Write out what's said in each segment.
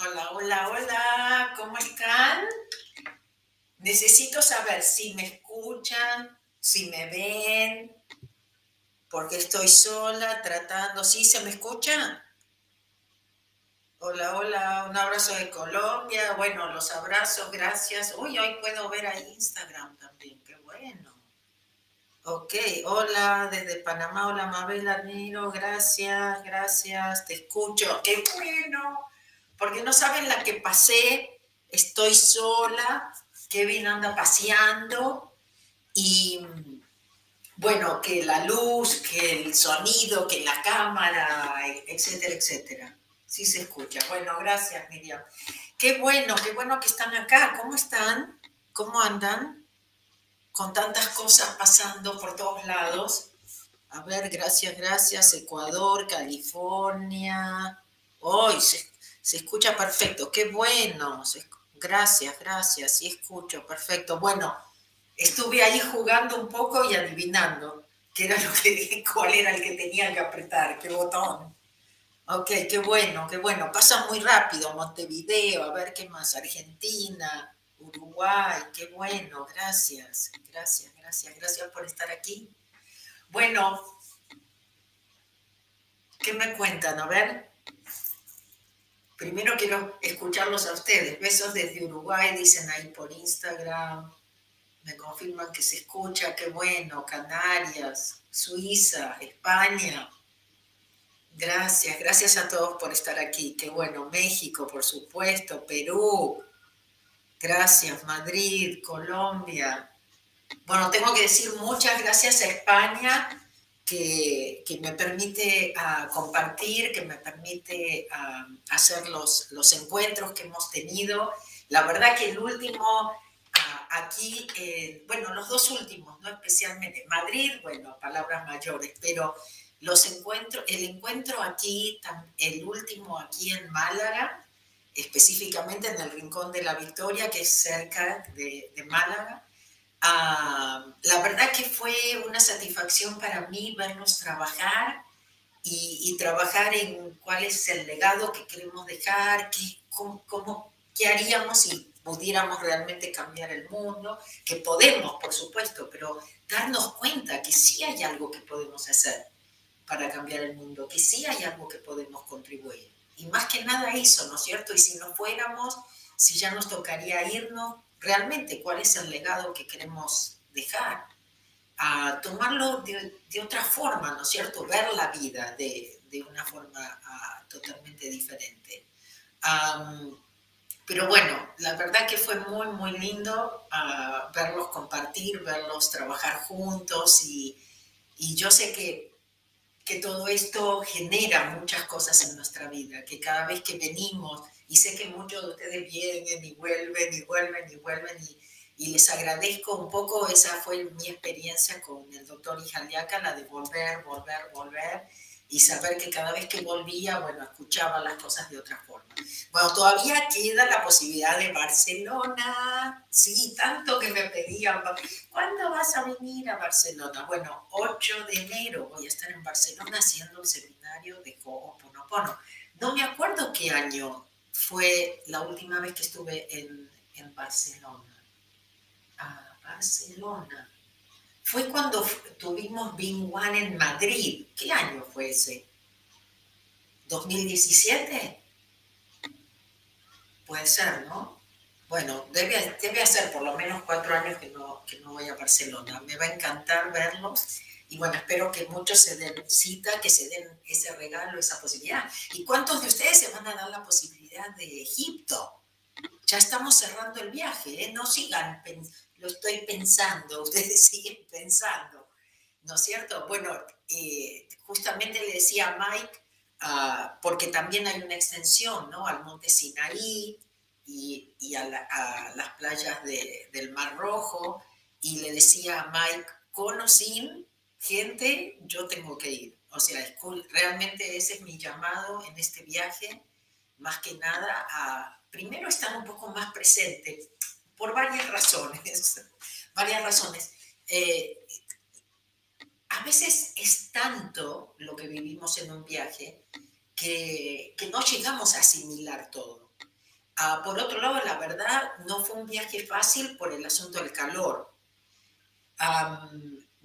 Hola, hola, hola, ¿cómo están? Necesito saber si me escuchan, si me ven, porque estoy sola tratando. ¿Sí se me escucha? Hola, hola, un abrazo de Colombia. Bueno, los abrazos, gracias. Uy, hoy puedo ver a Instagram también, qué bueno. Ok, hola, desde Panamá, hola Mabel Arniro, gracias, gracias, te escucho, qué bueno, porque no saben la que pasé, estoy sola, Kevin anda paseando y bueno, que la luz, que el sonido, que la cámara, etcétera, etcétera. Sí se escucha. Bueno, gracias Miriam. Qué bueno, qué bueno que están acá. ¿Cómo están? ¿Cómo andan? Con tantas cosas pasando por todos lados. A ver, gracias, gracias. Ecuador, California. Hoy se, escucha perfecto. Qué bueno. gracias, gracias. Sí escucho, perfecto. Bueno, estuve ahí jugando un poco y adivinando qué era lo que, cuál era el que tenía que apretar, qué botón. Ok, qué bueno, qué bueno. Pasa muy rápido Montevideo, a ver qué más, Argentina, Uruguay, qué bueno, gracias, gracias, gracias, gracias por estar aquí. Bueno, ¿qué me cuentan? A ver. Primero quiero escucharlos a ustedes. Besos desde Uruguay, dicen ahí por Instagram. Me confirman que se escucha, qué bueno, Canarias, Suiza, España. Gracias, gracias a todos por estar aquí, qué bueno, México, por supuesto, Perú, gracias, Madrid, Colombia. Bueno, tengo que decir muchas gracias a España que, me permite ah, compartir, que me permite ah, hacer los, los encuentros que hemos tenido. La verdad que el último aquí, eh, bueno, los dos últimos, no especialmente, Madrid, bueno, palabras mayores, pero los encuentros, el encuentro aquí, el último aquí en Málaga, específicamente en el Rincón de la Victoria, que es cerca de, Málaga, ah, la verdad que fue una satisfacción para mí verlos trabajar y, trabajar en cuál es el legado que queremos dejar, qué, cómo, qué haríamos si pudiéramos realmente cambiar el mundo, que podemos, por supuesto, pero darnos cuenta que sí hay algo que podemos hacer para cambiar el mundo, que sí hay algo que podemos contribuir. Y más que nada eso, ¿no es cierto? Y si no fuéramos, si ya nos tocaría irnos, realmente, ¿cuál es el legado que queremos dejar? A tomarlo de, otra forma, ¿no es cierto? Ver la vida de, de una forma ah, totalmente diferente. Pero bueno, la verdad que fue muy, muy lindo ah, verlos compartir, verlos trabajar juntos y, y yo sé que, que, todo esto genera muchas cosas en nuestra vida, que cada vez que venimos, y sé que muchos de ustedes vienen y vuelven y vuelven y vuelven y, y les agradezco un poco, esa fue mi experiencia con el doctor Ijaliaca, la de volver, volver, volver y saber que cada vez que volvía, bueno, escuchaba las cosas de otra forma. Bueno, todavía queda la posibilidad de Barcelona, sí, tanto que me pedían, ¿cuándo vas a venir a Barcelona? Bueno, 8 de enero voy a estar en Barcelona haciendo un seminario de Ho'oponopono. No me acuerdo qué año fue la última vez que estuve en, en Barcelona. Ah, Barcelona fue cuando tuvimos Bing One en Madrid. ¿Qué año fue ese? ¿2017? Puede ser, ¿no? Bueno, debe, debe por lo menos cuatro años que no, que no voy a Barcelona. Me va a encantar verlos y bueno, espero que muchos se den cita, que se den ese regalo, esa posibilidad. ¿Y cuántos de ustedes se van a dar la posibilidad de Egipto? Ya estamos cerrando el viaje, ¿eh? No sigan lo estoy pensando, ustedes siguen pensando, ¿no es cierto? Bueno, eh, justamente le decía a Mike, ah, porque también hay una extensión, ¿no? Al monte Sinaí y, a, las playas del Mar Rojo, y le decía a Mike, con o sin gente, yo tengo que ir. O sea, realmente ese es mi llamado en este viaje, más que nada a, primero, estar un poco más presente por varias razones, varias razones. Eh, a veces es tanto lo que vivimos en un viaje que, no llegamos a asimilar todo. Ah, por otro lado, la verdad, no fue un viaje fácil por el asunto del calor.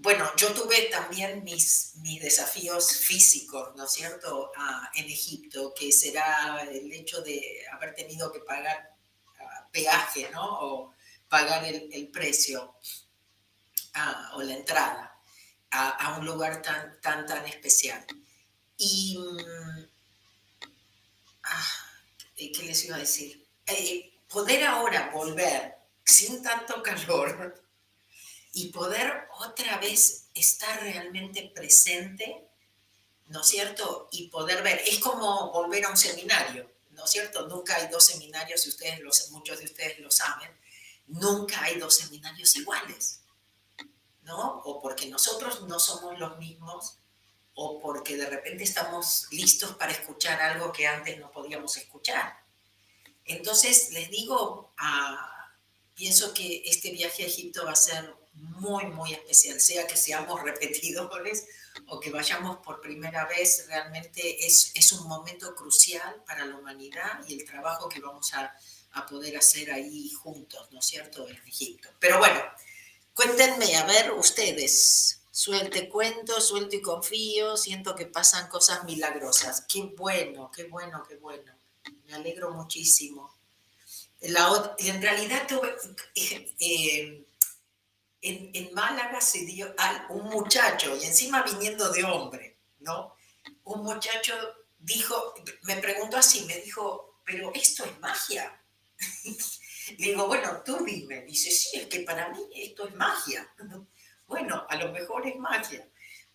Bueno, yo tuve también mis, mis desafíos físicos, ¿no es cierto?, ah, en Egipto, que será el hecho de haber tenido que pagar ah, peaje, ¿no? O pagar el, precio o la entrada a, un lugar tan, tan, tan especial. Y mm, Ah, ¿qué les iba a decir? Eh, poder ahora volver sin tanto calor y poder otra vez estar realmente presente, ¿no es cierto? Y poder ver, es como volver a un seminario, ¿no es cierto? Nunca hay dos seminarios, si ustedes muchos de ustedes lo saben, nunca hay dos seminarios iguales, ¿no? O porque nosotros no somos los mismos o porque de repente estamos listos para escuchar algo que antes no podíamos escuchar. Entonces, les digo, ah, pienso que este viaje a Egipto va a ser muy, muy especial, sea que seamos repetidores o que vayamos por primera vez, realmente es, es un momento crucial para la humanidad y el trabajo que vamos a, a poder hacer ahí juntos, ¿no es cierto?, en Egipto. Pero bueno, cuéntenme, a ver, ustedes, Suelte cuento, suelto y confío, siento que pasan cosas milagrosas. Qué bueno, qué bueno, qué bueno. Me alegro muchísimo. en realidad, eh, en, Málaga se dio a un muchacho, y encima viniendo de hombre, ¿no? Un muchacho dijo, me preguntó así, me dijo, pero esto es magia. Le digo, bueno, tú dime. Dice, sí, es que para mí esto es magia. Bueno, a lo mejor es magia.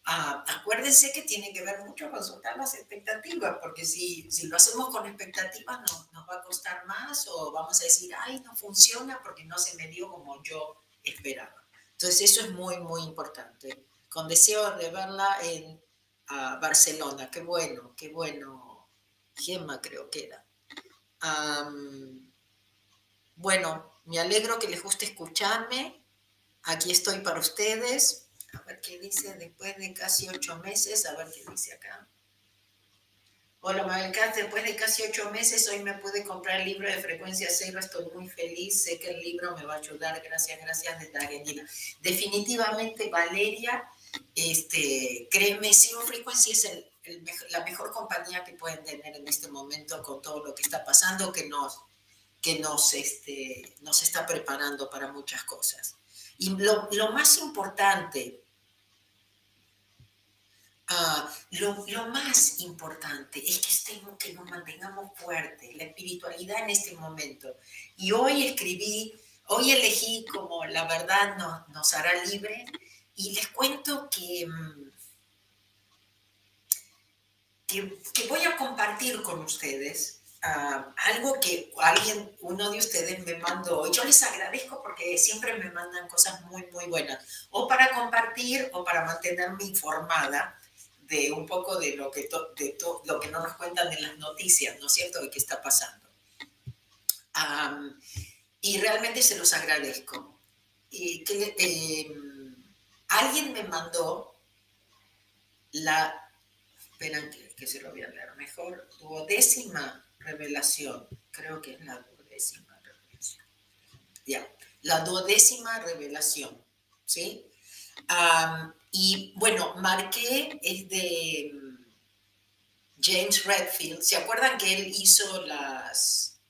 Ah, acuérdense que tiene que ver mucho con soltar las expectativas, porque si, si lo hacemos con expectativas no, nos va a costar más o vamos a decir, ay, no funciona porque no se me dio como yo esperaba. Entonces eso es muy, muy importante. Con deseo de verla en ah, Barcelona, qué bueno, qué bueno. Gemma creo que era. bueno, me alegro que les guste escucharme. Aquí estoy para ustedes. A ver qué dice después de casi ocho meses. A ver qué dice acá. Hola Mabel después de casi ocho meses hoy me pude comprar el libro de frecuencia cero, estoy muy feliz, sé que el libro me va a ayudar, gracias, gracias desde Argentina. Definitivamente Valeria, este, créeme, Zero Frequency es la mejor compañía que pueden tener en este momento con todo lo que está pasando, que nos, que nos, este, nos está preparando para muchas cosas. Y lo, más importante, ah, lo, más importante es que, estemos, que nos mantengamos fuertes, la espiritualidad en este momento. Y hoy escribí, hoy elegí como la verdad nos, nos hará libre y les cuento que, mm, que, que voy a compartir con ustedes algo que alguien, uno de ustedes me mandó, yo les agradezco porque siempre me mandan cosas muy, muy buenas, o para compartir o para mantenerme informada de un poco de lo que, de lo que no nos cuentan en las noticias, ¿no es cierto?, de qué está pasando. y realmente se los agradezco. Y que, em, alguien me mandó la, esperan que, que se lo voy a leer mejor, duodécima revelación. Creo que es la duodécima revelación. Ya, la duodécima revelación. ¿Sí? Y bueno, marqué es de mm, James Redfield. ¿Se acuerdan que él hizo las...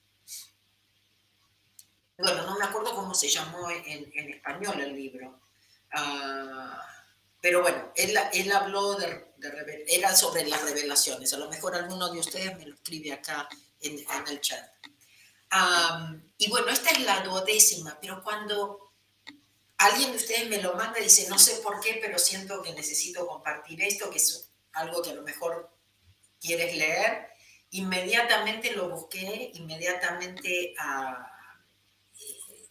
Bueno, no me acuerdo cómo se llamó en, español el libro. Ah, pero bueno, él, él habló de, era sobre las revelaciones. A lo mejor alguno de ustedes me lo escribe acá en, el chat. y bueno, esta es la duodécima, pero cuando alguien de ustedes me lo manda y dice, no sé por qué, pero siento que necesito compartir esto, que es algo que a lo mejor quieres leer, inmediatamente lo busqué, inmediatamente ah, eh,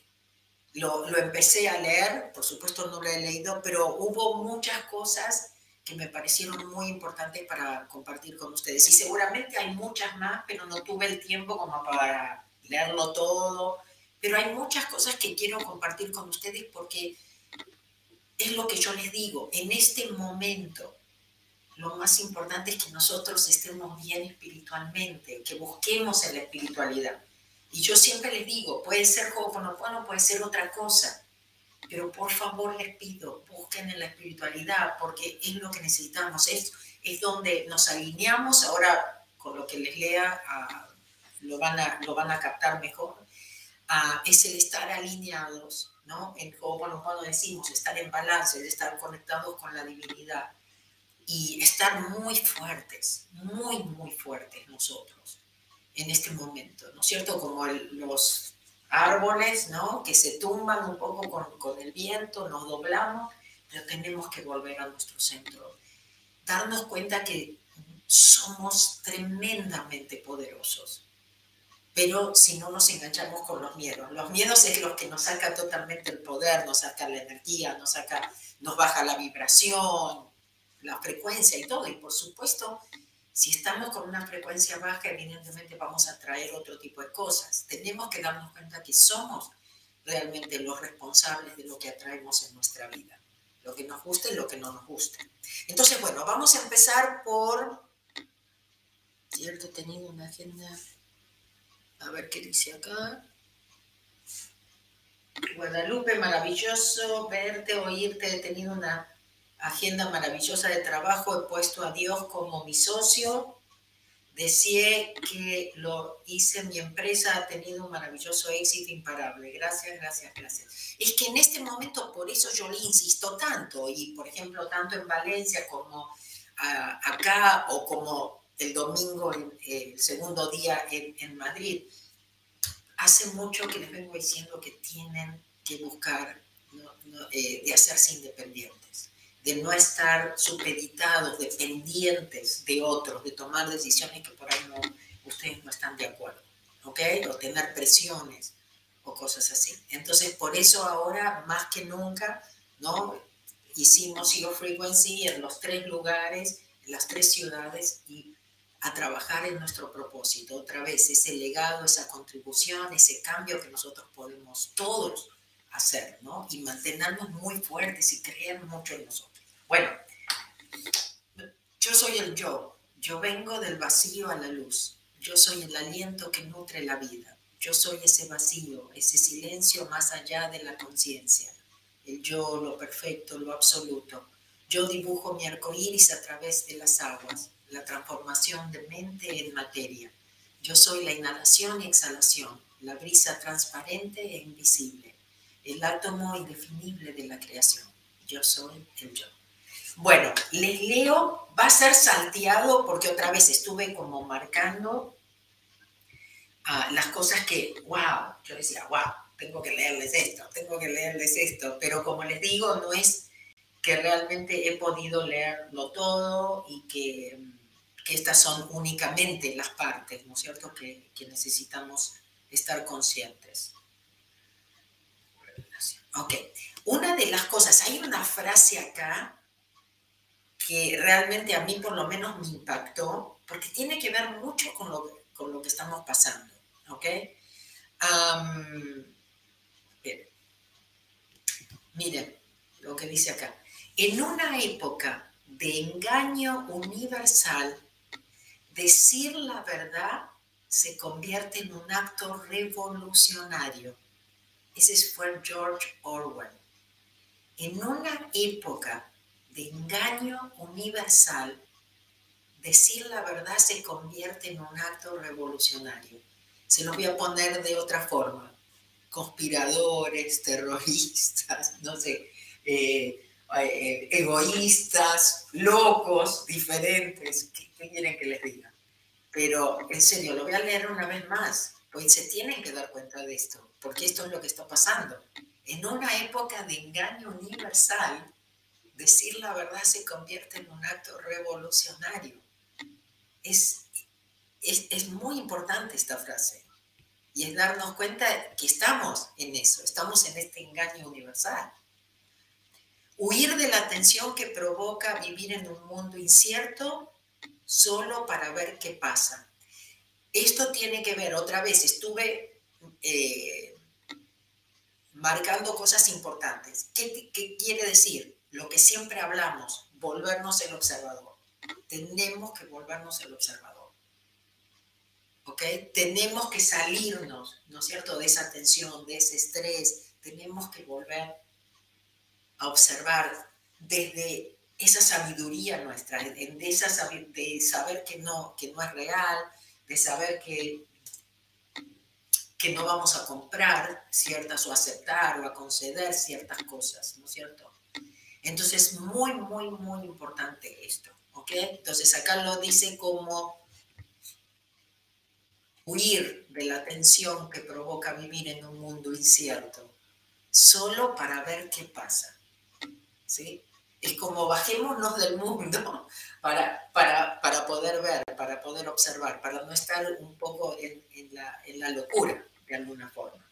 lo, lo, empecé a leer, por supuesto no lo he leído, pero hubo muchas cosas que me parecieron muy importantes para compartir con ustedes. Y seguramente hay muchas más, pero no tuve el tiempo como para leerlo todo. Pero hay muchas cosas que quiero compartir con ustedes porque es lo que yo les digo, en este momento lo más importante es que nosotros estemos bien espiritualmente, que busquemos en la espiritualidad. Y yo siempre les digo, puede ser Ho'oponopono, puede ser otra cosa, pero por favor les pido, busquen en la espiritualidad, porque es lo que necesitamos, es, es donde nos alineamos, ahora con lo que les lea lo, van a, lo van a captar mejor, es el estar alineados, ¿no? En Ho'oponopono decimos, estar en balance, estar conectados con la divinidad y estar muy fuertes, muy, muy fuertes nosotros en este momento, ¿no es cierto? Como los árboles, ¿no? Que se tumban un poco con, con el viento, nos doblamos, pero tenemos que volver a nuestro centro. Darnos cuenta que somos tremendamente poderosos, pero si no nos enganchamos con los miedos. Los miedos es lo que nos saca totalmente el poder, nos saca la energía, nos, saca, nos baja la vibración, la frecuencia y todo. Y por supuesto, si estamos con una frecuencia baja, evidentemente vamos a traer otro tipo de cosas. Tenemos que darnos cuenta que somos realmente los responsables de lo que atraemos en nuestra vida. Lo que nos guste y lo que no nos guste. Entonces, bueno, vamos a empezar por... Cierto, he tenido una agenda... A ver qué dice acá. Guadalupe, maravilloso verte, oírte. He tenido una agenda maravillosa de trabajo, he puesto a Dios como mi socio, Decía que lo hice, mi empresa ha tenido un maravilloso éxito imparable. Gracias, gracias, gracias. Es que en este momento, por eso yo le insisto tanto, y por ejemplo, tanto en Valencia como ah, acá, o como el domingo, el segundo día en, Madrid, hace mucho que les vengo diciendo que tienen que buscar eh, de hacerse independientes de no estar supeditados, dependientes de otros, de tomar decisiones que por ahí no, ustedes no están de acuerdo, ¿ok? O tener presiones o cosas así. Entonces, por eso ahora, más que nunca, ¿no? Hicimos Zero Frequency en los tres lugares, en las tres ciudades y a trabajar en nuestro propósito. Otra vez, ese legado, esa contribución, ese cambio que nosotros podemos todos hacer, ¿no? Y mantenernos muy fuertes y creer mucho en nosotros. Bueno, yo soy el yo. Yo vengo del vacío a la luz. Yo soy el aliento que nutre la vida. Yo soy ese vacío, ese silencio más allá de la conciencia. El yo, lo perfecto, lo absoluto. Yo dibujo mi arco iris a través de las aguas, la transformación de mente en materia. Yo soy la inhalación y exhalación, la brisa transparente e invisible, el átomo indefinible de la creación. Yo soy el yo. Bueno, les leo, va a ser salteado porque otra vez estuve como marcando ah, las cosas que, wow, yo decía, wow, tengo que leerles esto, tengo que leerles esto, pero como les digo, no es que realmente he podido leerlo todo y que, que estas son únicamente las partes, ¿no es cierto?, que, que necesitamos estar conscientes. Ok, una de las cosas, hay una frase acá que realmente a mí por lo menos me impactó, porque tiene que ver mucho con lo, con lo que estamos pasando, ¿ok? miren lo que dice acá. En una época de engaño universal, decir la verdad se convierte en un acto revolucionario. Ese fue George Orwell. En una época de engaño universal, decir la verdad se convierte en un acto revolucionario. Se los voy a poner de otra forma. Conspiradores, terroristas, no sé, eh, eh, egoístas, locos, diferentes. ¿Qué, quieren que les diga? Pero en serio, lo voy a leer una vez más, pues se tienen que dar cuenta de esto, porque esto es lo que está pasando. En una época de engaño universal, decir la verdad se convierte en un acto revolucionario. Es, es, muy importante esta frase. Y es darnos cuenta que estamos en eso, estamos en este engaño universal. Huir de la tensión que provoca vivir en un mundo incierto solo para ver qué pasa. Esto tiene que ver, otra vez, estuve eh, marcando cosas importantes. ¿Qué, ¿Qué quiere decir? lo que siempre hablamos, volvernos el observador. tenemos que volvernos el observador. ¿Ok? Tenemos que salirnos, ¿no es cierto?, de esa tensión, de ese estrés. Tenemos que volver a observar desde esa sabiduría nuestra, de, esa, de saber que no, que no es real, de saber que, que no vamos a comprar ciertas o aceptar o a conceder ciertas cosas, ¿no es cierto? Entonces, muy, muy, muy importante esto, ¿ok? Entonces, acá lo dice como huir de la tensión que provoca vivir en un mundo incierto, solo para ver qué pasa, ¿sí? Es como bajémonos del mundo para, para, para, poder ver, para poder observar, para no estar un poco en, la, locura de alguna forma.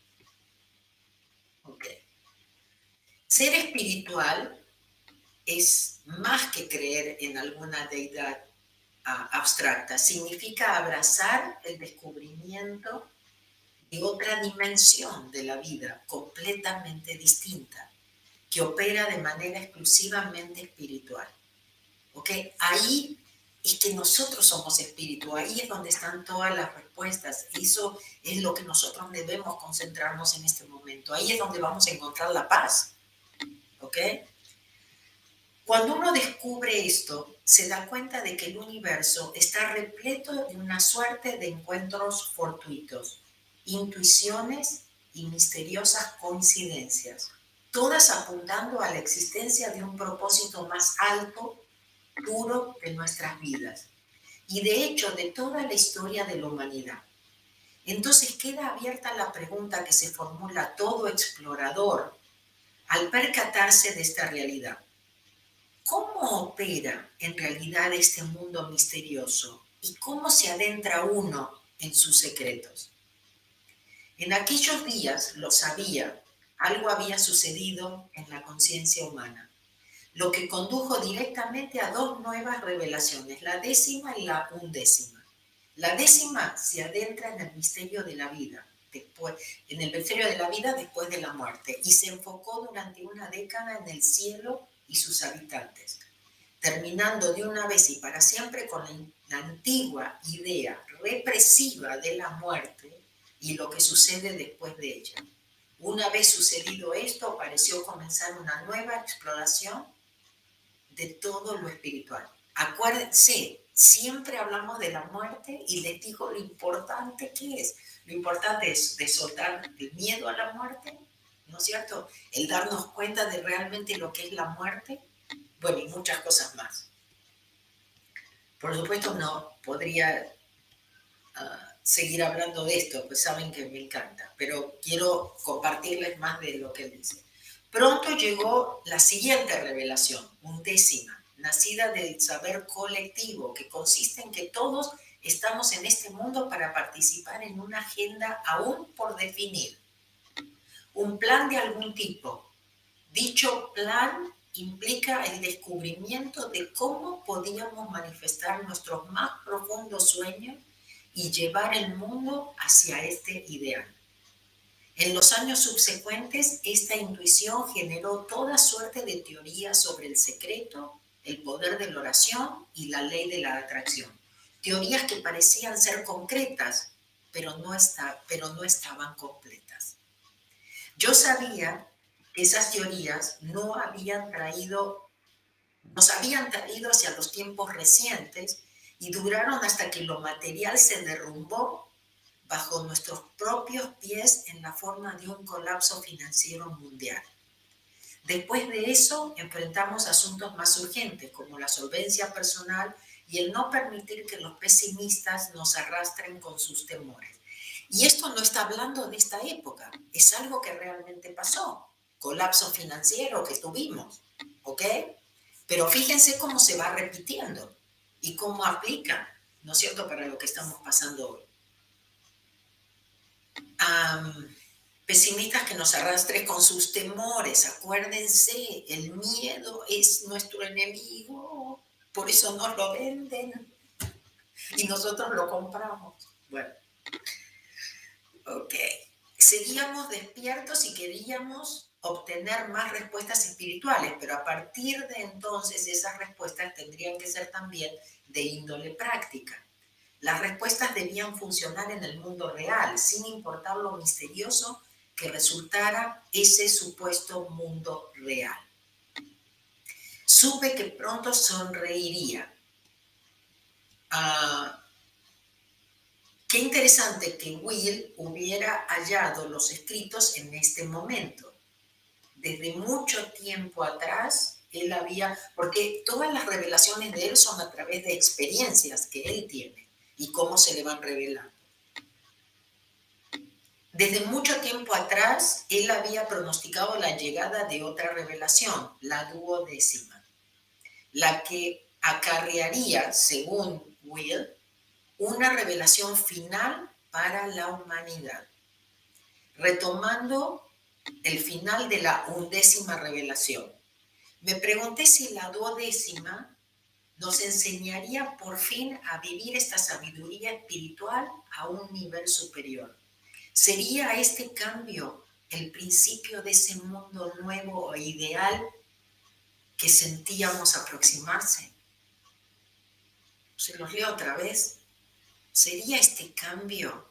Ser espiritual es más que creer en alguna deidad abstracta, significa abrazar el descubrimiento de otra dimensión de la vida completamente distinta que opera de manera exclusivamente espiritual. ¿Ok? Ahí es que nosotros somos espíritu, ahí es donde están todas las respuestas. Eso es lo que nosotros debemos concentrarnos en este momento. Ahí es donde vamos a encontrar la paz. ¿Ok? Cuando uno descubre esto, se da cuenta de que el universo está repleto de una suerte de encuentros fortuitos, intuiciones y misteriosas coincidencias todas apuntando a la existencia de un propósito más alto, puro de nuestras vidas y de hecho de toda la historia de la humanidad. Entonces queda abierta la pregunta que se formula todo explorador al percatarse de esta realidad. ¿Cómo opera en realidad este mundo misterioso y cómo se adentra uno en sus secretos? En aquellos días lo sabía algo había sucedido en la conciencia humana, lo que condujo directamente a dos nuevas revelaciones, la décima y la undécima. La décima se adentra en el misterio de la vida, después, en el misterio de la vida después de la muerte, y se enfocó durante una década en el cielo y sus habitantes, terminando de una vez y para siempre con la antigua idea represiva de la muerte y lo que sucede después de ella. Una vez sucedido esto, pareció comenzar una nueva exploración de todo lo espiritual. Acuérdense, siempre hablamos de la muerte y les digo lo importante que es. Lo importante es de soltar el miedo a la muerte, ¿no es cierto? El darnos cuenta de realmente lo que es la muerte, bueno, y muchas cosas más. Por supuesto, no podría ah, seguir hablando de esto, pues saben que me encanta, pero quiero compartirles más de lo que dice. Pronto llegó la siguiente revelación, undécima, nacida del saber colectivo, que consiste en que todos estamos en este mundo para participar en una agenda aún por definir, un plan de algún tipo. Dicho plan implica el descubrimiento de cómo podíamos manifestar nuestros más profundos sueños y llevar el mundo hacia este ideal. En los años subsecuentes, esta intuición generó toda suerte de teorías sobre el secreto, el poder de la oración y la ley de la atracción. Teorías que parecían ser concretas, pero no, está, pero no estaban completas. Yo sabía que esas teorías no habían traído, nos habían traído hacia los tiempos recientes y duraron hasta que lo material se derrumbó bajo nuestros propios pies en la forma de un colapso financiero mundial. Después de eso, enfrentamos asuntos más urgentes como la solvencia personal y el no permitir que los pesimistas nos arrastren con sus temores. Y esto no está hablando de esta época, es algo que realmente pasó, colapso financiero que tuvimos, ¿ok? Pero fíjense cómo se va repitiendo y cómo aplica, ¿no es cierto?, para lo que estamos pasando hoy. pesimistas que nos arrastren con sus temores, acuérdense, el miedo es nuestro enemigo, por eso nos lo venden y nosotros lo compramos. Bueno, ok, seguíamos despiertos y queríamos obtener más respuestas espirituales, pero a partir de entonces esas respuestas tendrían que ser también de índole práctica. Las respuestas debían funcionar en el mundo real, sin importar lo misterioso que resultara ese supuesto mundo real. Supe que pronto sonreiría. Ah, qué interesante que Will hubiera hallado los escritos en este momento desde mucho tiempo atrás, él había, porque todas las revelaciones de él son a través de experiencias que él tiene y cómo se le van revelando. Desde mucho tiempo atrás, él había pronosticado la llegada de otra revelación, la duodécima, la que acarrearía, según Will, una revelación final para la humanidad. Retomando el final de la undécima revelación. Me pregunté si la duodécima nos enseñaría por fin a vivir esta sabiduría espiritual a un nivel superior. ¿Sería este cambio el principio de ese mundo nuevo o ideal que sentíamos aproximarse? Se los leo otra vez. ¿Sería este cambio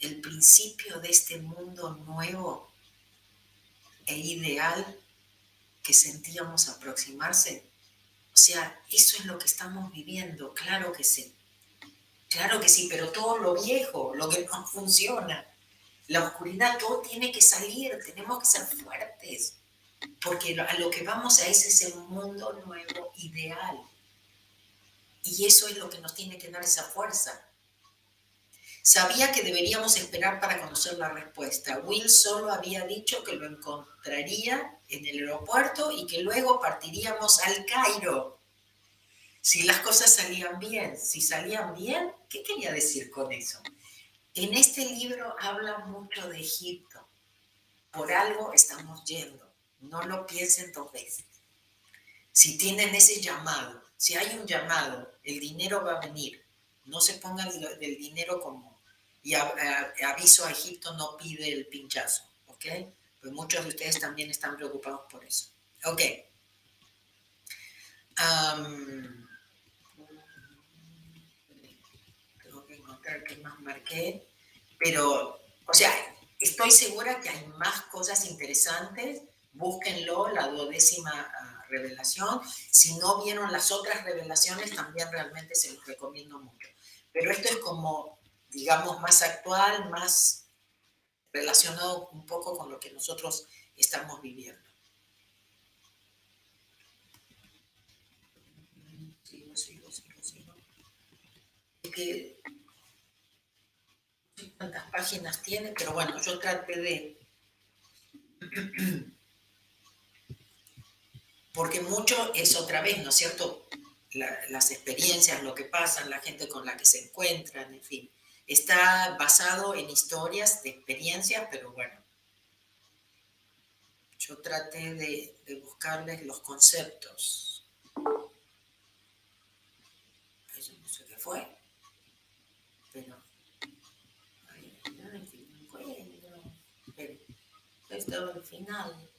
el principio de este mundo nuevo e ideal que sentíamos aproximarse. O sea, eso es lo que estamos viviendo, claro que sí. Claro que sí, pero todo lo viejo, lo que no funciona, la oscuridad, todo tiene que salir, tenemos que ser fuertes, porque a lo que vamos a ese es el mundo nuevo ideal. Y eso es lo que nos tiene que dar esa fuerza. Sabía que deberíamos esperar para conocer la respuesta. Will solo había dicho que lo encontraría en el aeropuerto y que luego partiríamos al Cairo. Si las cosas salían bien, si salían bien, ¿qué quería decir con eso? En este libro habla mucho de Egipto. Por algo estamos yendo. No lo piensen dos veces. Si tienen ese llamado, si hay un llamado, el dinero va a venir. No se pongan del dinero como y aviso a Egipto no pide el pinchazo, ¿ok? Pues muchos de ustedes también están preocupados por eso. Ok. tengo que encontrar qué más marqué, pero, o sea, estoy segura que hay más cosas interesantes. Búsquenlo, la duodécima ah, revelación. Si no vieron las otras revelaciones, también realmente se los recomiendo mucho. Pero esto es como digamos, más actual, más relacionado un poco con lo que nosotros estamos viviendo. Sigo, sigo, sigo, sigo. No sé cuántas páginas tiene, pero bueno, yo traté de... Porque mucho es otra vez, ¿no es cierto? las experiencias, lo que pasa, la gente con la que se encuentran, en fin. Está basado en historias de experiencias, pero bueno, yo traté de, buscarles los conceptos. No sé qué fue, pero... Ay, Pero esto al final.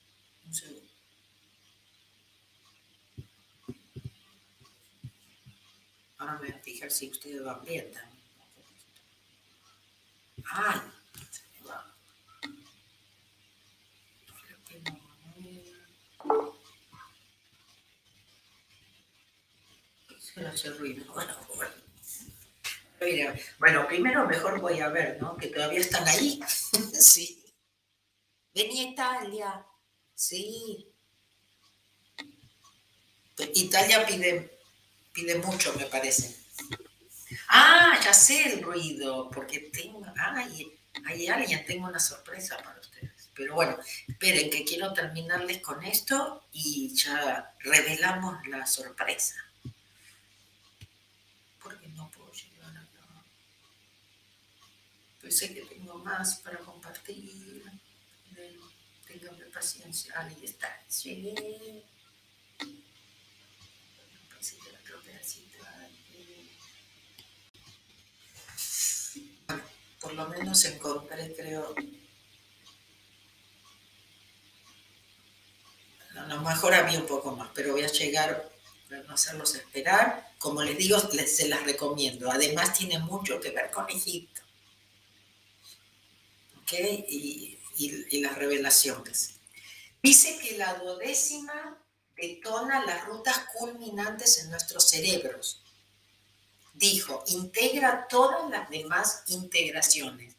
Un segundo. Ahora me voy a fijar si ustedes lo aprietan. Ay, se me va. Se hace ruido. Bueno, bueno. Bueno, primero mejor voy a ver, ¿no? Que todavía están ahí. sí. Vení Italia. Sí. Italia pide, pide mucho, me parece. Ah, ya sé el ruido, porque tengo, ay, hay alguien, tengo una sorpresa para ustedes. Pero bueno, esperen que quiero terminarles con esto y ya revelamos la sorpresa. Porque no puedo llegar acá. Pensé que tengo más para compartir. Ténganme paciencia. Ahí está. Llegué. Lo menos encontré, creo, a lo mejor había un poco más, pero voy a llegar para no hacerlos esperar. Como les digo, se las recomiendo. Además, tiene mucho que ver con Egipto. ¿Ok? Y, y las revelaciones. Dice que la duodécima detona las rutas culminantes en nuestros cerebros. Dijo, integra todas las demás integraciones.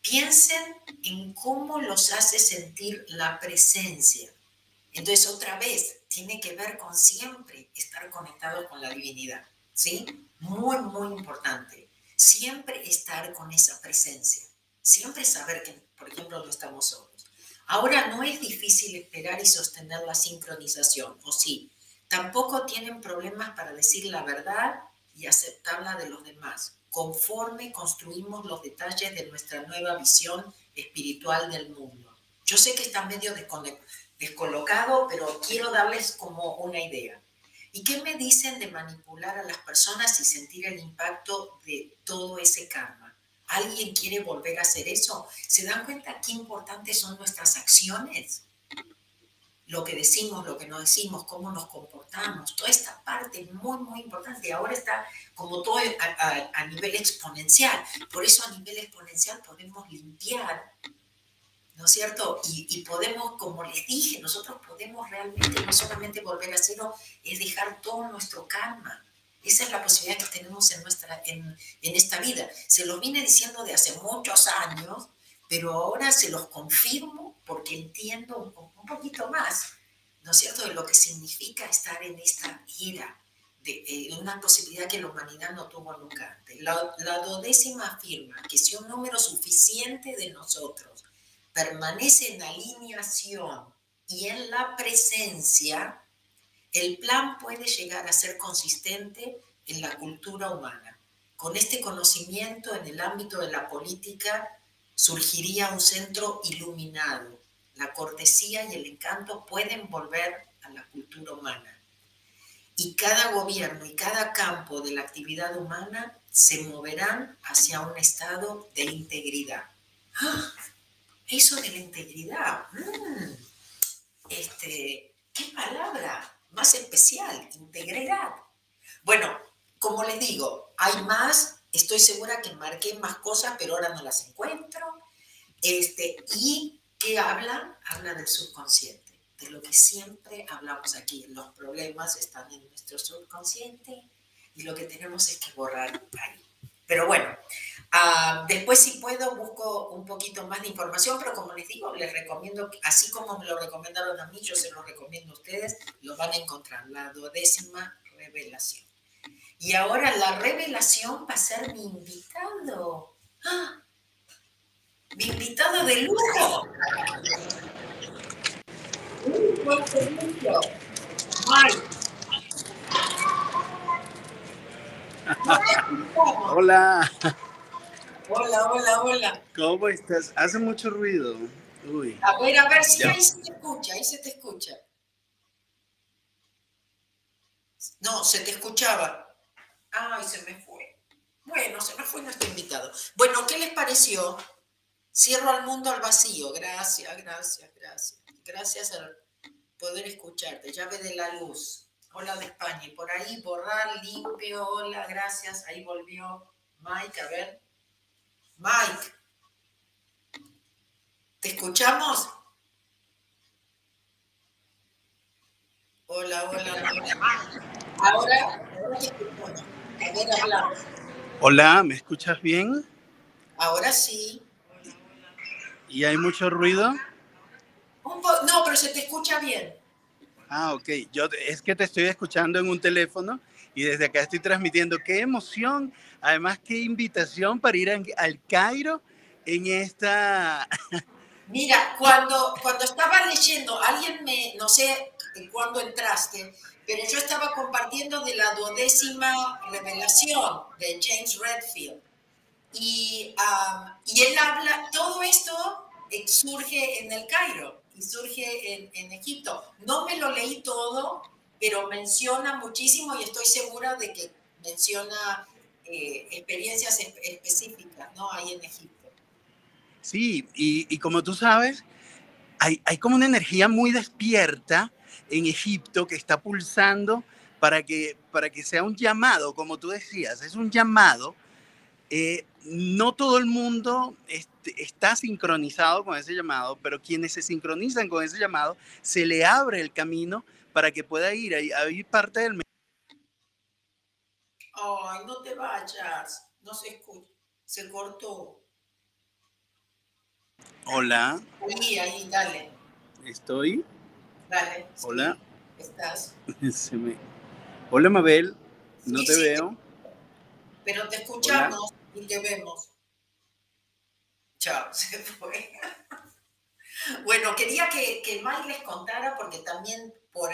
Piensen en cómo los hace sentir la presencia. Entonces, otra vez, tiene que ver con siempre estar conectado con la divinidad. ¿Sí? Muy, muy importante. Siempre estar con esa presencia. Siempre saber que, por ejemplo, no estamos solos. Ahora no es difícil esperar y sostener la sincronización, ¿o sí? Tampoco tienen problemas para decir la verdad y aceptarla de los demás, conforme construimos los detalles de nuestra nueva visión espiritual del mundo. Yo sé que está medio descolocado, pero quiero darles como una idea. ¿Y qué me dicen de manipular a las personas y sentir el impacto de todo ese karma? ¿Alguien quiere volver a hacer eso? ¿Se dan cuenta qué importantes son nuestras acciones? Lo que decimos, lo que no decimos, cómo nos comportamos, toda esta parte es muy, muy importante. Ahora está como todo a, nivel exponencial. Por eso a nivel exponencial podemos limpiar ¿no es cierto? Y, y, podemos, como les dije, nosotros podemos realmente no solamente volver a hacerlo, es dejar todo nuestro karma. Esa es la posibilidad que tenemos en, nuestra, en, esta vida. Se los vine diciendo de hace muchos años, pero ahora se los confirmo porque entiendo un, poquito más, ¿no es cierto?, de lo que significa estar en esta era, de, eh, una posibilidad que la humanidad no tuvo nunca antes. La, la dodécima afirma que si un número suficiente de nosotros permanece en alineación y en la presencia, el plan puede llegar a ser consistente en la cultura humana. Con este conocimiento en el ámbito de la política surgiría un centro iluminado. La cortesía y el encanto pueden volver a la cultura humana. Y cada gobierno y cada campo de la actividad humana se moverán hacia un estado de integridad. ¡Ah! Eso de la integridad. Mm. Este, ¿Qué palabra? más especial, integridad. Bueno, como les digo, hay más, estoy segura que marqué más cosas, pero ahora no las encuentro. Este, y ¿qué habla? Habla del subconsciente, de lo que siempre hablamos aquí. Los problemas están en nuestro subconsciente y lo que tenemos es que borrar ahí. Pero bueno, Ah, después, si puedo, busco un poquito más de información, pero como les digo, les recomiendo, así como me lo recomendaron a mí, yo se lo recomiendo a ustedes, lo van a encontrar, la duodécima revelación. Y ahora la revelación va a ser mi invitado. ¡Ah! Mi invitado de lujo. Hola. Hola, hola, hola. ¿Cómo estás? Hace mucho ruido. Uy. A ver, a ver si ahí se te escucha, ahí se te escucha. No, se te escuchaba. Ay, se me fue. Bueno, se me fue nuestro invitado. Bueno, ¿qué les pareció? Cierro al mundo al vacío. Gracias, gracias, gracias. Gracias al poder escucharte. Llave de la luz. Hola de España. Y por ahí borrar, limpio. Hola, gracias. Ahí volvió Mike. A ver. Mike, ¿te escuchamos? Hola, hola, hola. Ahora, ahora te escucho. Hola, ¿me escuchas bien? Ahora sí. ¿Y hay mucho ruido? no, pero se te escucha bien. Ah, ok. Yo es que te estoy escuchando en un teléfono y desde acá estoy transmitiendo. ¡Qué emoción! Además, qué invitación para ir al Cairo en esta... Mira, cuando, cuando estaba leyendo, alguien me, no sé cuándo entraste, pero yo estaba compartiendo de la duodécima revelación de James Redfield. Y, y él habla, todo esto surge en el Cairo y surge en, en Egipto. No me lo leí todo, pero menciona muchísimo y estoy segura de que menciona eh, experiencias específicas, ¿no? Ahí en Egipto. Sí, y, y, como tú sabes, hay, hay como una energía muy despierta en Egipto que está pulsando para que, para que sea un llamado, como tú decías, es un llamado. Eh, no todo el mundo este, está sincronizado con ese llamado, pero quienes se sincronizan con ese llamado, se le abre el camino para que pueda ir. Ahí, ahí parte del... Ay, no te vayas, no se escucha, se cortó. Hola. Ahí, ahí, dale. Estoy. Dale. Hola. Estás. Hola, Mabel. No te veo. Pero te escuchamos y te vemos. Chao, se fue. bueno, quería que, que Mike les contara, porque también por,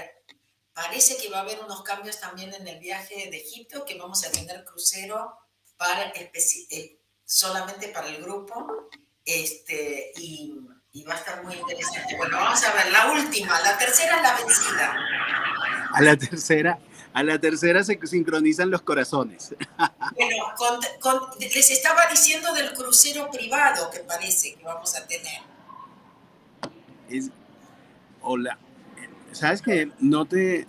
parece que va a haber unos cambios también en el viaje de Egipto, que vamos a tener crucero para eh, solamente para el grupo. Este, y y va a estar muy interesante. Bueno, vamos a ver, la última, la tercera es la vencida. A la tercera, a la tercera se sincronizan los corazones. Bueno, les estaba diciendo del crucero privado que parece que vamos a tener. hola, ¿sabes que No te...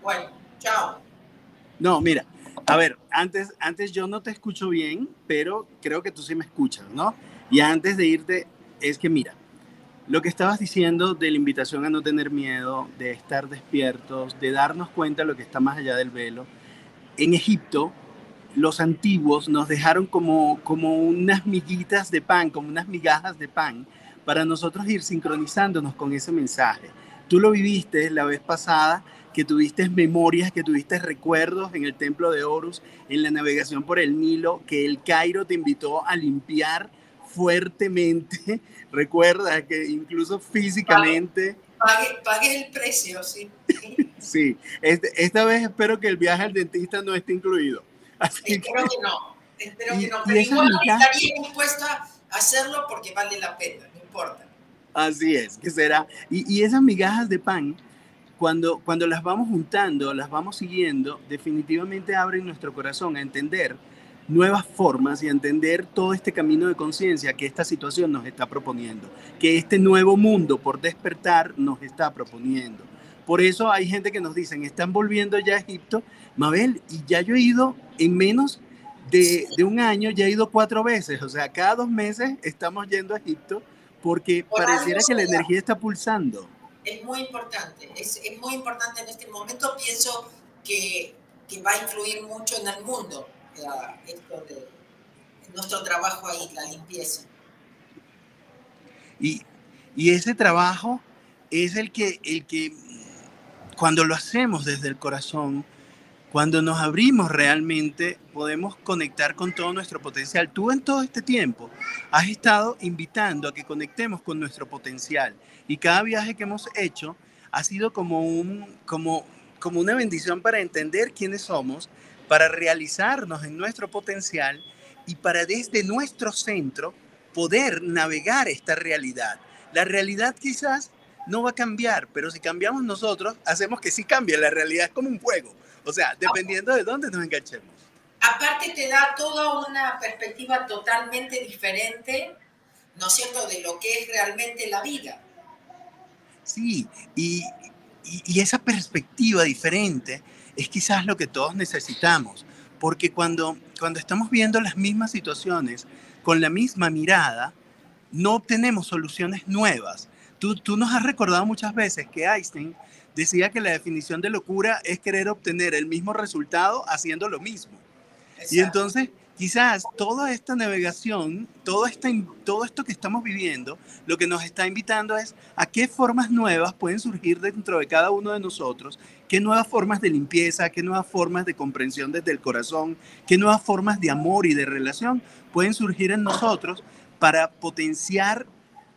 Bueno, chao. No, mira, a ver, antes, antes yo no te escucho bien, pero creo que tú sí me escuchas, ¿no? Y antes de irte, es que mira, lo que estabas diciendo de la invitación a no tener miedo, de estar despiertos, de darnos cuenta de lo que está más allá del velo, en Egipto los antiguos nos dejaron como, como unas miguitas de pan, como unas migajas de pan, para nosotros ir sincronizándonos con ese mensaje. Tú lo viviste la vez pasada, que tuviste memorias, que tuviste recuerdos en el templo de Horus, en la navegación por el Nilo, que el Cairo te invitó a limpiar fuertemente. Recuerda que incluso físicamente... Pague, el precio, sí. sí, este, esta vez espero que el viaje al dentista no esté incluido. espero que, no, espero que no, pero igual estaría dispuesta a hacerlo porque vale la pena, no importa. Así es, que será. Y, y esas migajas de pan, cuando, cuando las vamos juntando, las vamos siguiendo, definitivamente abren nuestro corazón a entender nuevas formas y entender todo este camino de conciencia que esta situación nos está proponiendo, que este nuevo mundo por despertar nos está proponiendo. Por eso hay gente que nos dicen, están volviendo ya a Egipto. Mabel, y ya yo he ido en menos de, un año, ya he ido cuatro veces. O sea, cada dos meses estamos yendo a Egipto porque pareciera que la energía está pulsando. Es muy importante, es, es muy importante en este momento. Pienso que, que va a influir mucho en el mundo nuestro trabajo ahí, la limpieza. Y, y, ese trabajo es el que, el que cuando lo hacemos desde el corazón, cuando nos abrimos realmente, podemos conectar con todo nuestro potencial. Tú en todo este tiempo has estado invitando a que conectemos con nuestro potencial y cada viaje que hemos hecho ha sido como, un, como, como una bendición para entender quiénes somos para realizarnos en nuestro potencial y para desde nuestro centro poder navegar esta realidad. La realidad quizás no va a cambiar, pero si cambiamos nosotros, hacemos que sí cambie. La realidad es como un juego. O sea, dependiendo de dónde nos enganchemos. Aparte te da toda una perspectiva totalmente diferente, ¿no es cierto?, de lo que es realmente la vida. Sí, y, y, y esa perspectiva diferente es quizás lo que todos necesitamos, porque cuando, cuando estamos viendo las mismas situaciones con la misma mirada, no obtenemos soluciones nuevas. Tú, tú nos has recordado muchas veces que Einstein decía que la definición de locura es querer obtener el mismo resultado haciendo lo mismo. Y entonces quizás toda esta navegación, todo, todo esto que estamos viviendo, lo que nos está invitando es a qué formas nuevas pueden surgir dentro de cada uno de nosotros, qué nuevas formas de limpieza, qué nuevas formas de comprensión desde el corazón, qué nuevas formas de amor y de relación pueden surgir en nosotros para potenciar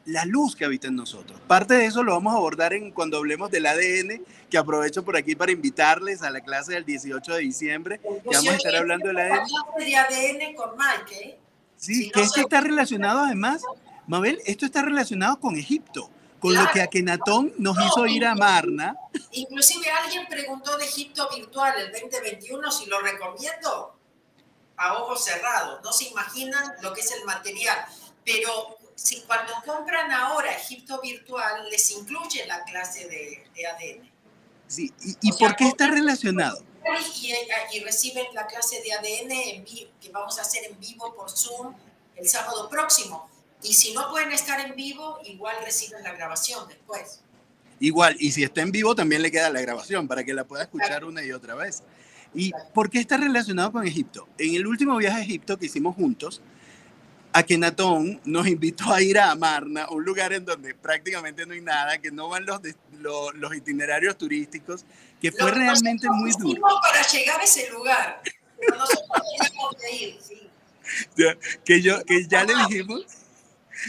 la luz que habita en nosotros. Parte de eso lo vamos a abordar en cuando hablemos del ADN, que aprovecho por aquí para invitarles a la clase del 18 de diciembre, que vamos a estar hablando del ADN. de ADN con Mike, ¿eh? Sí, que esto está relacionado además, Mabel, esto está relacionado con Egipto, con lo que Akenatón nos hizo ir a Marna. Inclusive alguien preguntó de Egipto virtual el 2021 si lo recomiendo a ojos cerrados. No se imaginan lo que es el material pero si cuando compran ahora Egipto Virtual, les incluye la clase de, ADN. Sí, ¿y, por qué está relacionado? Y, y, reciben la clase de ADN en que vamos a hacer en vivo por Zoom el sábado próximo. Y si no pueden estar en vivo, igual reciben la grabación después. Igual, y si está en vivo, también le queda la grabación para que la pueda escuchar una y otra vez. ¿Y por qué está relacionado con Egipto? En el último viaje a Egipto que hicimos juntos, Akenatón nos invitó a ir a Amarna, un lugar en donde prácticamente no hay nada, que no van los, los, itinerarios turísticos, que fue realmente muy duro. para llegar a ese lugar. nosotros teníamos que ir, sí. que, yo, que ya le dijimos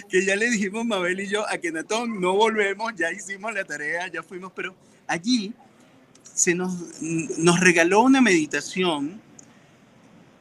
que ya le dijimos Mabel y yo a Kenatón, no volvemos, ya hicimos la tarea, ya fuimos, pero allí se nos, nos regaló una meditación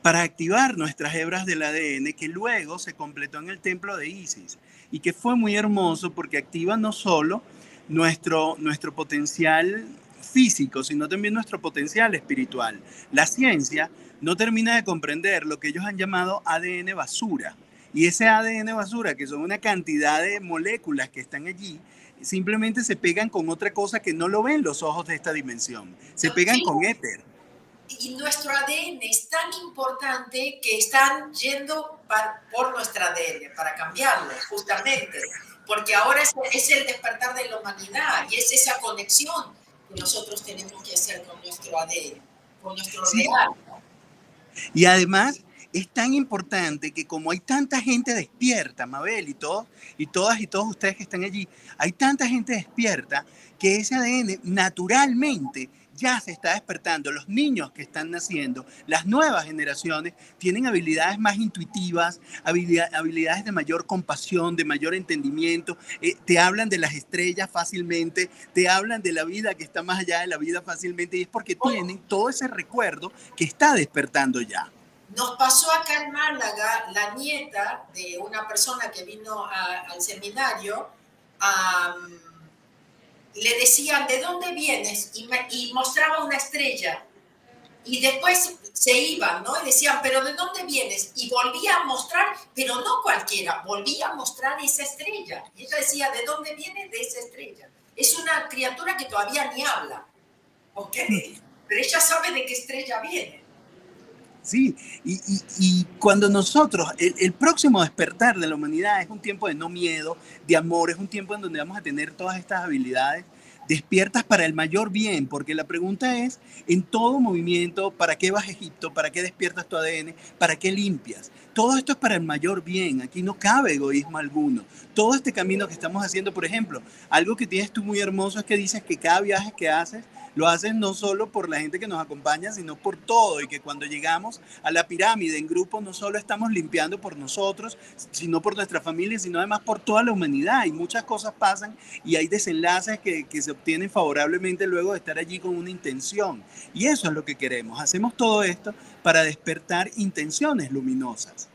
para activar nuestras hebras del ADN que luego se completó en el templo de Isis y que fue muy hermoso porque activa no solo nuestro, nuestro potencial físico, sino también nuestro potencial espiritual. La ciencia no termina de comprender lo que ellos han llamado ADN basura. Y ese ADN basura, que son una cantidad de moléculas que están allí, simplemente se pegan con otra cosa que no lo ven los ojos de esta dimensión. Se pegan con éter. Y nuestro ADN es tan importante que están yendo por nuestro ADN para cambiarlo, justamente. Porque ahora es, el despertar de la humanidad y es esa conexión que nosotros tenemos que hacer con nuestro ADN, con nuestro real. Y además es tan importante que como hay tanta gente despierta, Mabel y todos y todas y todos ustedes que están allí, hay tanta gente despierta que ese ADN naturalmente ya se está despertando. Los niños que están naciendo, las nuevas generaciones, tienen habilidades más intuitivas, habilidades de mayor compasión, de mayor entendimiento. Eh, te hablan de las estrellas fácilmente, te hablan de la vida que está más allá de la vida fácilmente, y es porque tienen todo ese recuerdo que está despertando ya. Nos pasó acá en Málaga la nieta de una persona que vino al seminario. a le decían, ¿de dónde vienes? Y, mostraba una estrella. Y después se iban, ¿no? Y decían, ¿pero de dónde vienes? Y volvía a mostrar, pero no cualquiera, volvía a mostrar esa estrella. Y ella decía, ¿de dónde viene? De esa estrella. Es una criatura que todavía ni habla, ¿ok? Pero ella sabe de qué estrella viene. Sí, y, cuando nosotros, el, el, próximo despertar de la humanidad es un tiempo de no miedo, de amor, es un tiempo en donde vamos a tener todas estas habilidades despiertas para el mayor bien, porque la pregunta es, en todo movimiento, ¿para qué vas a Egipto? ¿Para qué despiertas tu ADN? ¿Para qué limpias? Todo esto es para el mayor bien, aquí no cabe egoísmo alguno. Todo este camino que estamos haciendo, por ejemplo, algo que tienes tú muy hermoso es que dices que cada viaje que haces lo hacen no solo por la gente que nos acompaña, sino por todo y que cuando llegamos a la pirámide en grupo no solo estamos limpiando por nosotros, sino por nuestra familia, sino además por toda la humanidad y muchas cosas pasan y hay desenlaces que, que se obtienen favorablemente luego de estar allí con una intención. Y eso es lo que queremos. Hacemos todo esto para despertar intenciones luminosas.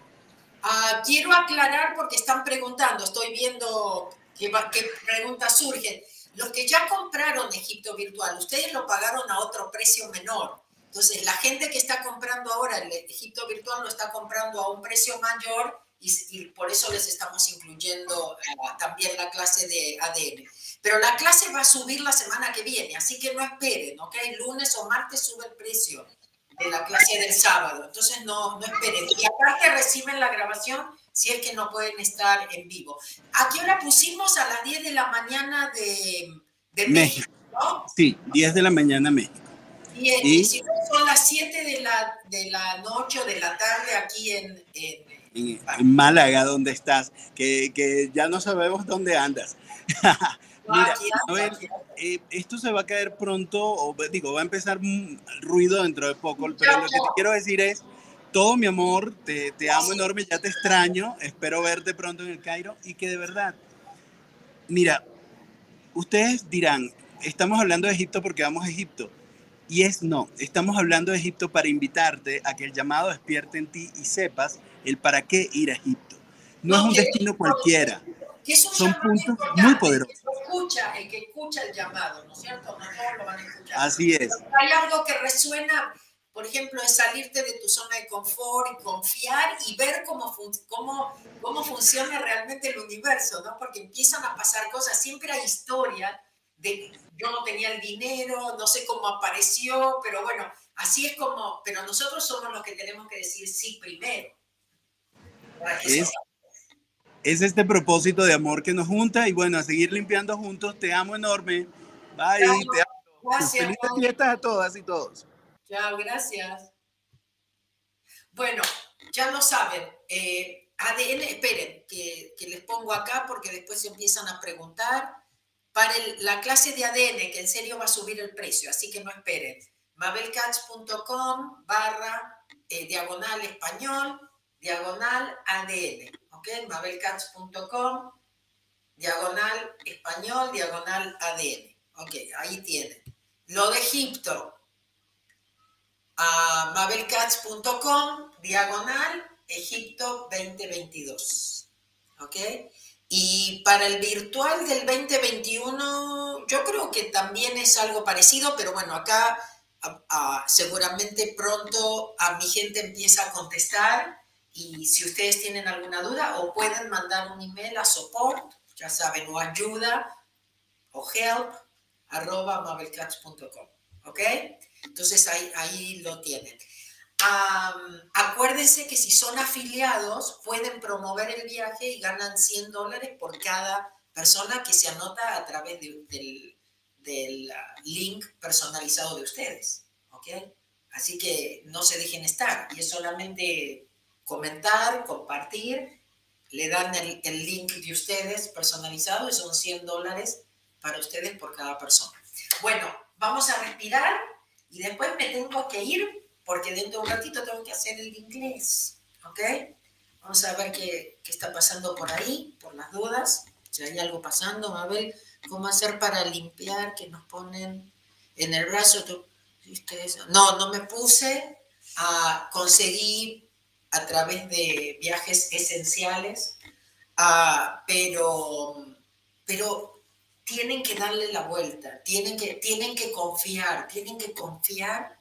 Ah, quiero aclarar porque están preguntando, estoy viendo qué, qué preguntas surgen. Los que ya compraron Egipto Virtual, ustedes lo pagaron a otro precio menor. Entonces, la gente que está comprando ahora el Egipto Virtual lo está comprando a un precio mayor y, por eso les estamos incluyendo eh, también la clase de ADN. Pero la clase va a subir la semana que viene, así que no esperen, ¿ok? Lunes o martes sube el precio de la clase del sábado, entonces no, no esperen. Y aparte reciben la grabación si es que no pueden estar en vivo. ¿A qué hora pusimos? A las 10 de la mañana de, México, ¿no? Sí, 10 de la mañana México. Y, si son las 7 de la, de la noche o de la tarde aquí en, en, Málaga, donde estás, que, que, ya no sabemos dónde andas. Mira, eh, esto se va a caer pronto, o digo, va a empezar ruido dentro de poco, pero lo que te quiero decir es todo mi amor, te, te, amo enorme, ya te extraño, espero verte pronto en el Cairo y que de verdad, mira, ustedes dirán, estamos hablando de Egipto porque vamos a Egipto. Y es no, estamos hablando de Egipto para invitarte a que el llamado despierte en ti y sepas el para qué ir a Egipto. No, es un destino cualquiera. Son puntos muy poderosos. El que, escucha, el que escucha el llamado, ¿no es cierto? No todos lo van a escuchar. Así es. Hay algo que resuena por ejemplo, es salirte de tu zona de confort y confiar y ver cómo, cómo, cómo funciona realmente el universo, ¿no? Porque empiezan a pasar cosas, siempre hay historia de yo no tenía el dinero, no sé cómo apareció, pero bueno, así es como, pero nosotros somos los que tenemos que decir sí primero. Es, es, este propósito de amor que nos junta y bueno, a seguir limpiando juntos. Te amo enorme. Bye. te amo. Gracias. Felices fiestas a todas y todos. Chao, gracias. Bueno, ya lo saben. Eh, ADN, esperen, que, que les pongo acá porque después se empiezan a preguntar para la clase de ADN, que en serio va a subir el precio, así que no esperen. mabelcats.com barra eh, diagonal español, diagonal ADN, ¿ok? mabelcats.com, diagonal español, diagonal ADN, ok, ahí tienen. Lo de Egipto, a mabelcats.com, diagonal Egipto 2022, ¿ok? Y para el virtual del 2021, yo creo que también es algo parecido, pero bueno, acá seguramente pronto a mi gente empieza a contestar y si ustedes tienen alguna duda o pueden mandar un email a support, ya saben, o ayuda o help arroba mabelcats.com, ¿ok? Entonces ahí, ahí lo tienen acuérdense que si son afiliados, pueden promover el viaje y ganan 100 dólares por cada persona que se anota a través del, del ah, link personalizado de ustedes. ¿Ok? Así que no se dejen estar y es solamente comentar, compartir, le dan el, el link de ustedes personalizado y son 100 dólares para ustedes por cada persona. Bueno, vamos a respirar y después me tengo que ir porque dentro de un ratito tengo que hacer el inglés, ¿ok? Vamos a ver qué, qué está pasando por ahí, por las dudas, si hay algo pasando, a ver cómo hacer para limpiar, que nos ponen en el brazo. ¿tú? No, no me puse, a conseguir a través de viajes esenciales, uh, pero, pero tienen que darle la vuelta, tienen que, tienen que confiar, tienen que confiar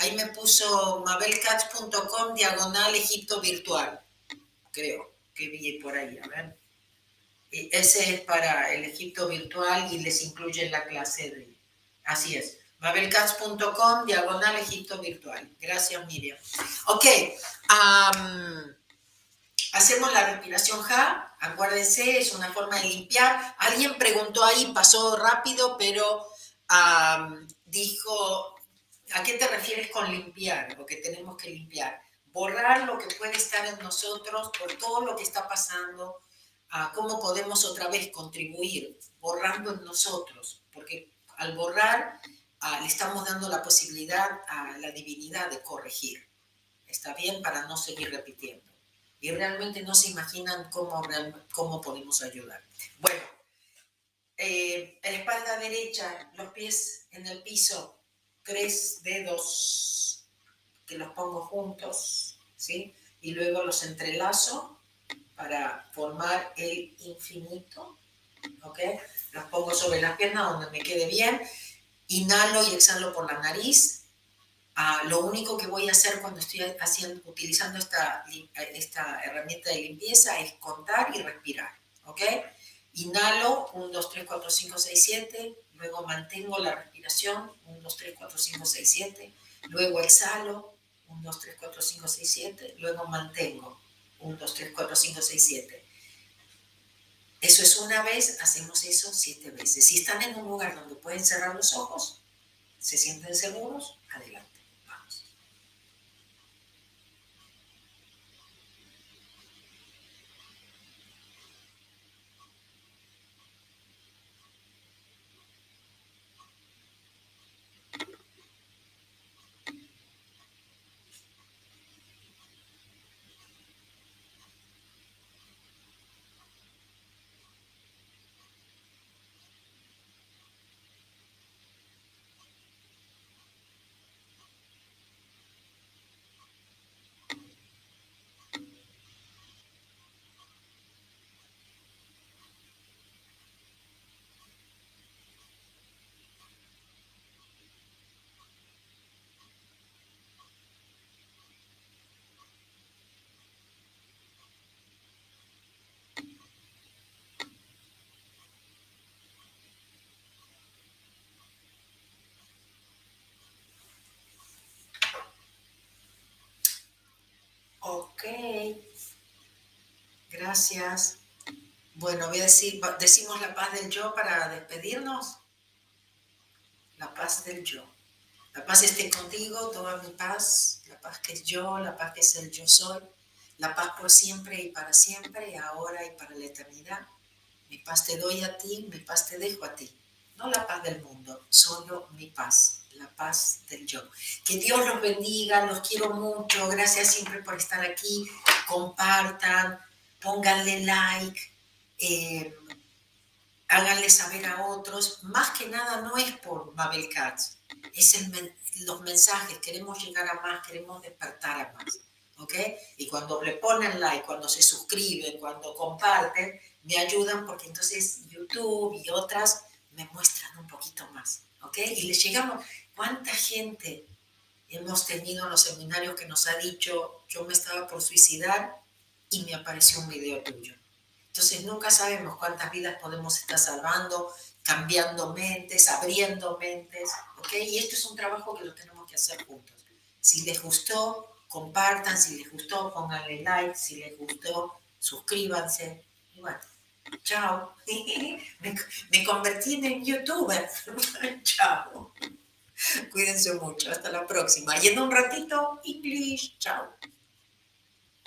Ahí me puso mabelcats.com diagonal Egipto virtual. Creo que vi por ahí, a ver. ese es para el Egipto virtual y les incluye la clase de... Así es. mabelcats.com diagonal Egipto virtual. Gracias, Miriam. Ok. hacemos la respiración Ja. Acuérdense, es una forma de limpiar. Alguien preguntó ahí, pasó rápido, pero dijo ¿A qué te refieres con limpiar? Lo que tenemos que limpiar. Borrar lo que puede estar en nosotros por todo lo que está pasando, a cómo podemos otra vez contribuir, borrando en nosotros, porque al borrar le estamos dando la posibilidad a la divinidad de corregir. ¿Está bien? Para no seguir repitiendo. Y realmente no se imaginan cómo, cómo podemos ayudar. Bueno, eh, espalda derecha, los pies en el piso, tres dedos que los pongo juntos, ¿sí? Y luego los entrelazo para formar el infinito, ¿ok? Los pongo sobre la pierna donde me quede bien. Inhalo y exhalo por la nariz. Ah, lo único que voy a hacer cuando estoy haciendo, utilizando esta, esta herramienta de limpieza es contar y respirar, ¿ok? Inhalo, 1, 2, 3, 4, 5, 6, 7 luego mantengo la respiración, 1, 2, 3, 4, 5, 6, 7, luego exhalo, 1, 2, 3, 4, 5, 6, 7, luego mantengo, 1, 2, 3, 4, 5, 6, 7. Eso es una vez, hacemos eso siete veces. Si están en un lugar donde pueden cerrar los ojos, se sienten seguros, adelante. Ok. Gracias. Bueno, voy a decir, decimos la paz del yo para despedirnos. La paz del yo. La paz esté contigo, toda mi paz, la paz que es yo, la paz que es el yo soy, la paz por siempre y para siempre, ahora y para la eternidad. Mi paz te doy a ti, mi paz te dejo a ti. No la paz del mundo, solo mi paz, la paz del yo. Que Dios los bendiga, los quiero mucho, gracias siempre por estar aquí, compartan, pónganle like, eh, háganle saber a otros. Más que nada no es por Mabel Katz, es los mensajes, queremos llegar a más, queremos despertar a más. ¿ok? Y cuando le ponen like, cuando se suscriben, cuando comparten, me ayudan porque entonces YouTube y otras me muestran un poquito más, ¿ok? Y les llegamos, ¿cuánta gente hemos tenido en los seminarios que nos ha dicho, yo me estaba por suicidar y me apareció un video tuyo? Entonces nunca sabemos cuántas vidas podemos estar salvando, cambiando mentes, abriendo mentes, ¿ok? Y esto es un trabajo que lo tenemos que hacer juntos. Si les gustó, compartan, si les gustó, pónganle like, si les gustó, suscríbanse. Y bueno, chao. me, me convertí en youtuber. chao. Cuídense mucho. Hasta la próxima. Y en un ratito, English. Chao.